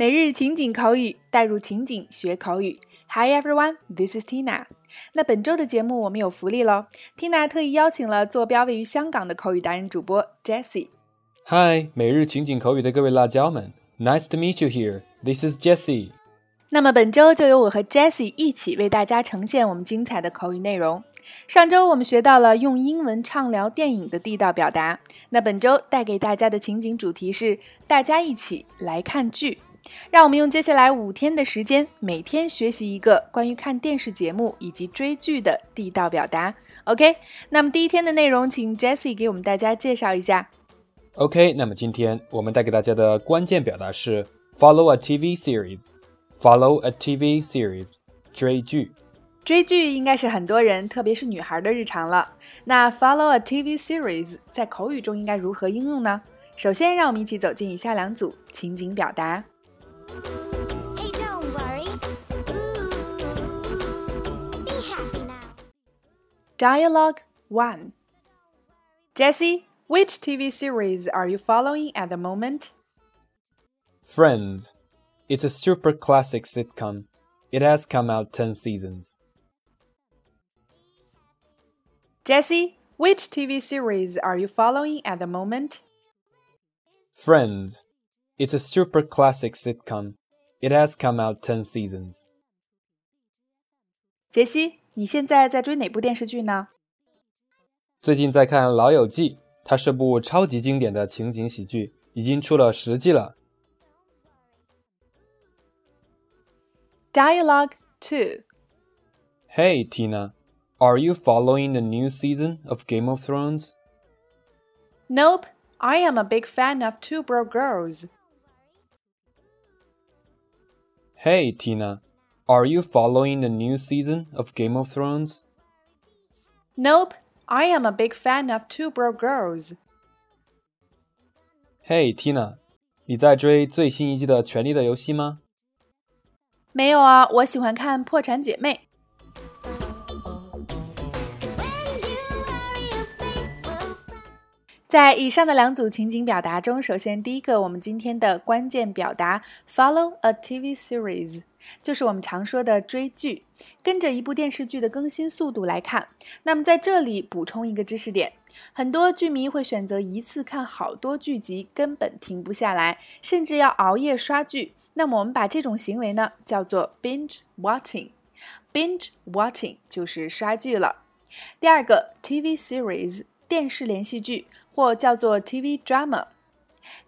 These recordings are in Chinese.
每日情景口语，带入情景学口语。Hi everyone, this is Tina。那本周的节目我们有福利喽！Tina 特意邀请了坐标位于香港的口语达人主播 Jessie。Hi，每日情景口语的各位辣椒们，Nice to meet you here. This is Jessie。那么本周就由我和 Jessie 一起为大家呈现我们精彩的口语内容。上周我们学到了用英文畅聊电影的地道表达，那本周带给大家的情景主题是大家一起来看剧。让我们用接下来五天的时间，每天学习一个关于看电视节目以及追剧的地道表达。OK，那么第一天的内容，请 Jessie 给我们大家介绍一下。OK，那么今天我们带给大家的关键表达是 follow a TV series。follow a TV series，追剧。追剧应该是很多人，特别是女孩的日常了。那 follow a TV series 在口语中应该如何应用呢？首先，让我们一起走进以下两组情景表达。Hey, don't worry. Ooh, be happy now. Dialogue 1 Jesse, which TV series are you following at the moment? Friends. It's a super classic sitcom. It has come out 10 seasons. Jesse, which TV series are you following at the moment? Friends. It's a super classic sitcom. It has come out 10 seasons. 杰西，你现在在追哪部电视剧呢？最近在看《老友记》，它是部超级经典的情景喜剧，已经出了十季了。 Dialogue 2 Hey, Tina, are you following the new season of Game of Thrones? Nope, I am a big fan of Two Broke Girls. Hey, Tina, are you following the new season of Game of Thrones? Nope, I am a big fan of Two Broke Girls. Hey, Tina，你在追最新一季的《权力的游戏》吗？没有啊，我喜欢看《破产姐妹》。 在以上的两组情景表达中，首先第一个，我们今天的关键表达 follow a TV series，就是我们常说的追剧，跟着一部电视剧的更新速度来看。那么在这里补充一个知识点，很多剧迷会选择一次看好多剧集，根本停不下来，甚至要熬夜刷剧。那么我们把这种行为呢叫做 binge watching。binge watching 就是刷剧了。第二个 TV series 电视连续剧或叫做 TV drama。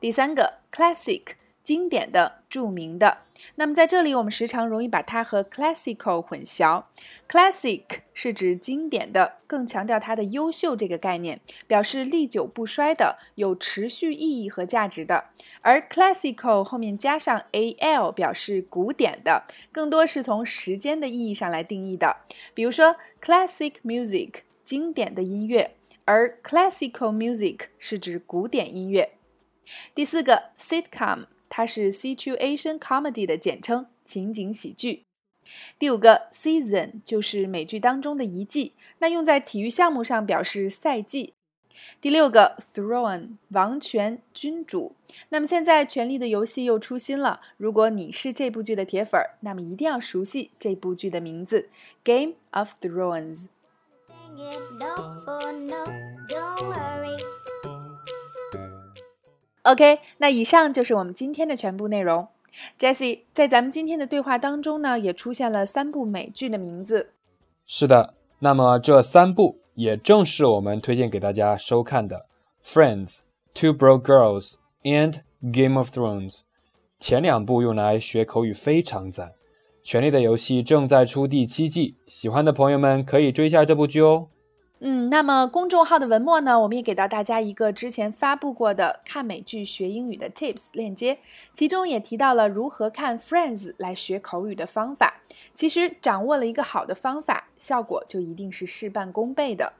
第三个 classic 经典的、著名的。那么在这里，我们时常容易把它和 classical 混淆。classic 是指经典的，更强调它的优秀这个概念，表示历久不衰的、有持续意义和价值的。而 classical 后面加上 al 表示古典的，更多是从时间的意义上来定义的。比如说 classic music 经典的音乐，而 classical music 是指古典音乐。第四个 sitcom，它是 situation comedy 的简称，情景喜剧。第五个 season 就是美剧当中的一季，那用在体育项目上表示赛季。第六个 throne 王权君主，那么现在《权力的游戏》又出新了，如果你是这部剧的铁粉儿，那么一定要熟悉这部剧的名字《Game of Thrones》。OK，那以上就是我们今天的全部内容。Jessie，在咱们今天的对话当中呢，也出现了三部美剧的名字。是的，那么这三部也正是我们推荐给大家收看的《Friends》、《Two Broke Girls》and《Game of Thrones》。前两部用来学口语非常赞，《权力的游戏》正在出第七季，喜欢的朋友们可以追一下这部剧哦。嗯，那么公众号的文末呢，我们也给到大家一个之前发布过的看美剧学英语的 Tips 链接，其中也提到了如何看 Friends 来学口语的方法。其实掌握了一个好的方法，效果就一定是事半功倍的。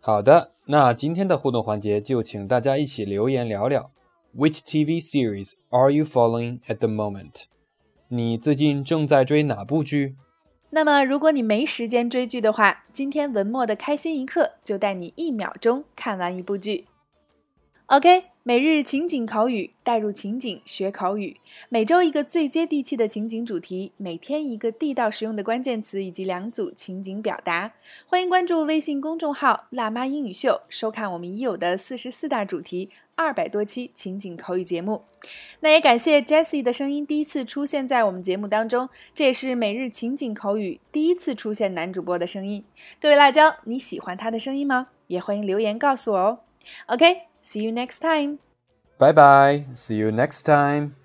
好的，那今天的互动环节就请大家一起留言聊聊，Which TV series are you following at the moment？你最近正在追哪部剧？那么，如果你没时间追剧的话，今天文末的开心一刻就带你一秒钟看完一部剧。OK，每日情景口语，带入情景学口语。每周一个最接地气的情景主题，每天一个地道实用的关键词以及两组情景表达。欢迎关注微信公众号“辣妈英语秀”，收看我们已有的四十四大主题、二百多期情景口语节目。那也感谢 Jessie 的声音第一次出现在我们节目当中，这也是每日情景口语第一次出现男主播的声音。各位辣椒，你喜欢他的声音吗？也欢迎留言告诉我哦。OK。See you next time. Bye bye. See you next time.